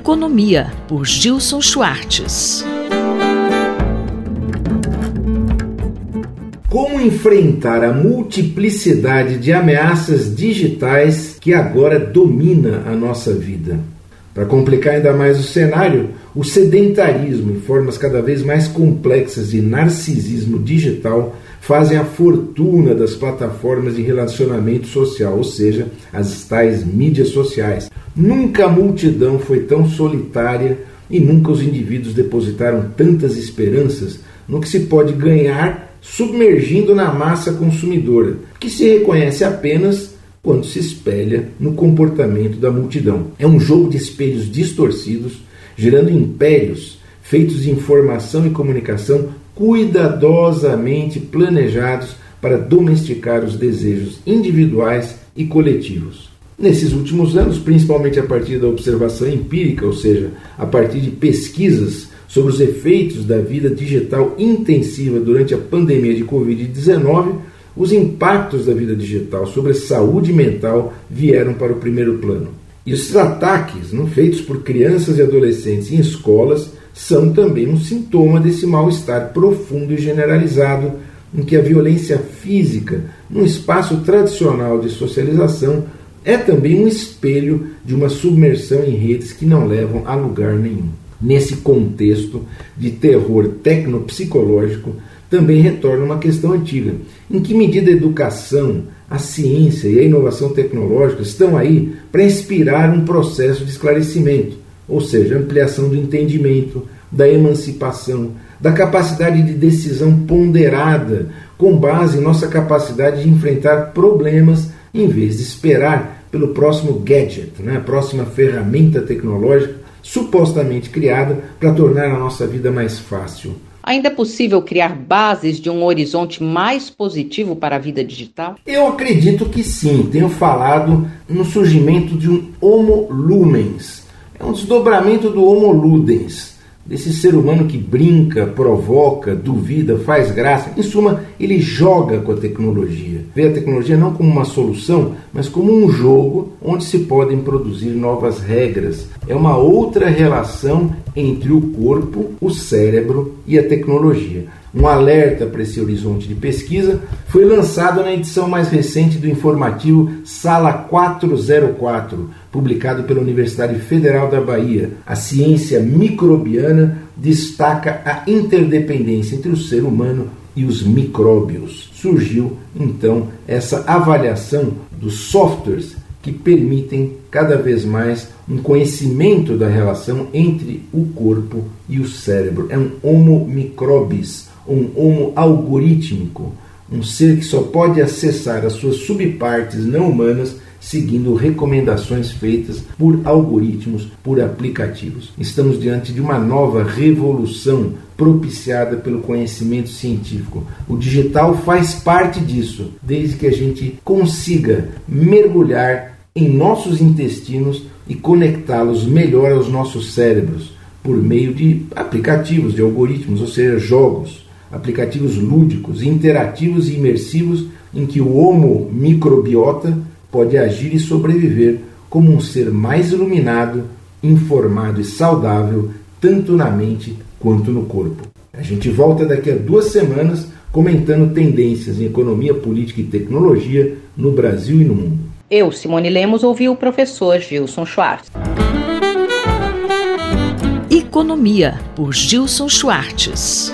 Economia, por Gilson Schwartz. Como enfrentar a multiplicidade de ameaças digitais que agora domina a nossa vida? Para complicar ainda mais o cenário, o sedentarismo e formas cada vez mais complexas de narcisismo digital fazem a fortuna das plataformas de relacionamento social, ou seja, as tais mídias sociais. Nunca a multidão foi tão solitária e nunca os indivíduos depositaram tantas esperanças no que se pode ganhar submergindo na massa consumidora, que se reconhece apenas quando se espelha no comportamento da multidão. É um jogo de espelhos distorcidos, gerando impérios feitos de informação e comunicação cuidadosamente planejados para domesticar os desejos individuais e coletivos. Nesses últimos anos, principalmente a partir da observação empírica, ou seja, a partir de pesquisas sobre os efeitos da vida digital intensiva durante a pandemia de Covid-19, os impactos da vida digital sobre a saúde mental vieram para o primeiro plano. E esses ataques, não, feitos por crianças e adolescentes em escolas, são também um sintoma desse mal-estar profundo e generalizado em que a violência física, num espaço tradicional de socialização, é também um espelho de uma submersão em redes que não levam a lugar nenhum nesse contexto de terror tecnopsicológico, também retorna uma questão antiga. Em que medida a educação, a ciência e a inovação tecnológica estão aí para inspirar um processo de esclarecimento, ou seja, ampliação do entendimento, da emancipação, da capacidade de decisão ponderada, com base em nossa capacidade de enfrentar problemas em vez de esperar pelo próximo gadget, né, a próxima ferramenta tecnológica supostamente criada para tornar a nossa vida mais fácil. Ainda é possível criar bases de um horizonte mais positivo para a vida digital? Eu acredito que sim. Tenho falado no surgimento de um Homo Lumens. É um desdobramento do Homo Ludens desse ser humano que brinca, provoca, duvida, faz graça. Em suma, ele joga com a tecnologia. Vê a tecnologia não como uma solução, mas como um jogo onde se podem produzir novas regras. É uma outra relação entre o corpo, o cérebro e a tecnologia. Um alerta para esse horizonte de pesquisa foi lançado na edição mais recente do informativo Sala 404, publicado pela Universidade Federal da Bahia. A ciência microbiana destaca a interdependência entre o ser humano e os micróbios. Surgiu então essa avaliação dos softwares que permitem cada vez mais um conhecimento da relação entre o corpo e o cérebro. É um homo microbis um homo algorítmico, um ser que só pode acessar as suas subpartes não humanas seguindo recomendações feitas por algoritmos, por aplicativos. Estamos diante de uma nova revolução propiciada pelo conhecimento científico. O digital faz parte disso, desde que a gente consiga mergulhar em nossos intestinos e conectá-los melhor aos nossos cérebros por meio de aplicativos, de algoritmos, ou seja, jogos aplicativos lúdicos, interativos e imersivos em que o homo microbiota pode agir e sobreviver como um ser mais iluminado, informado e saudável, tanto na mente quanto no corpo. A gente volta daqui a duas semanas comentando tendências em economia, política e tecnologia no Brasil e no mundo. Eu, Simone Lemos, ouvi o professor Gilson Schwartz. Economia, por Gilson Schwartz.